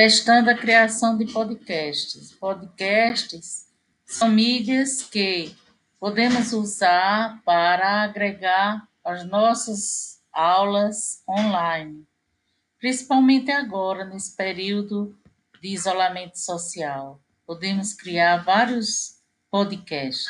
testando a criação de podcasts. Podcasts são mídias que podemos usar para agregar as nossas aulas online, principalmente agora, nesse período de isolamento social. Podemos criar vários podcasts.